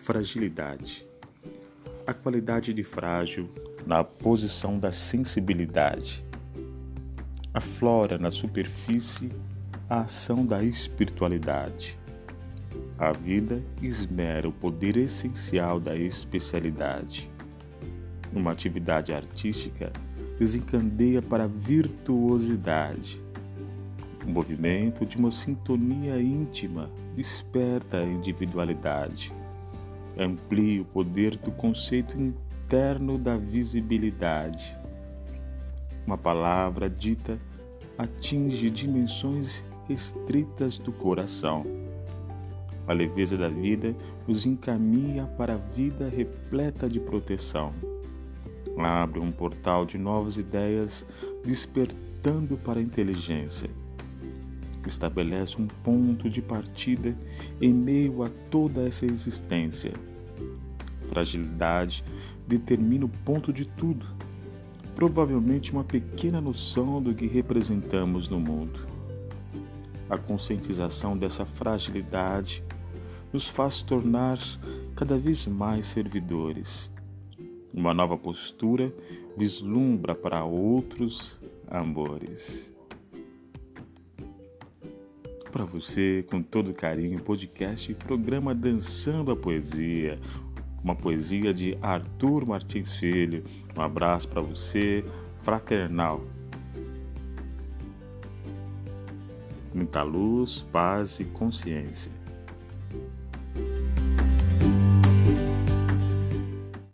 Fragilidade. A qualidade de frágil na posição da sensibilidade. Aflora na superfície a ação da espiritualidade. A vida esmera o poder essencial da especialidade. Uma atividade artística desencandeia para a virtuosidade. O movimento de uma sintonia íntima desperta a individualidade amplie o poder do conceito interno da visibilidade. Uma palavra dita atinge dimensões restritas do coração. A leveza da vida nos encaminha para a vida repleta de proteção. Abre um portal de novas ideias, despertando para a inteligência. Estabelece um ponto de partida em meio a toda essa existência fragilidade determina o ponto de tudo, provavelmente uma pequena noção do que representamos no mundo. A conscientização dessa fragilidade nos faz tornar cada vez mais servidores. Uma nova postura vislumbra para outros amores. Para você, com todo carinho, podcast e programa Dançando a Poesia, uma poesia de Arthur Martins Filho. Um abraço para você, fraternal. Muita luz, paz e consciência.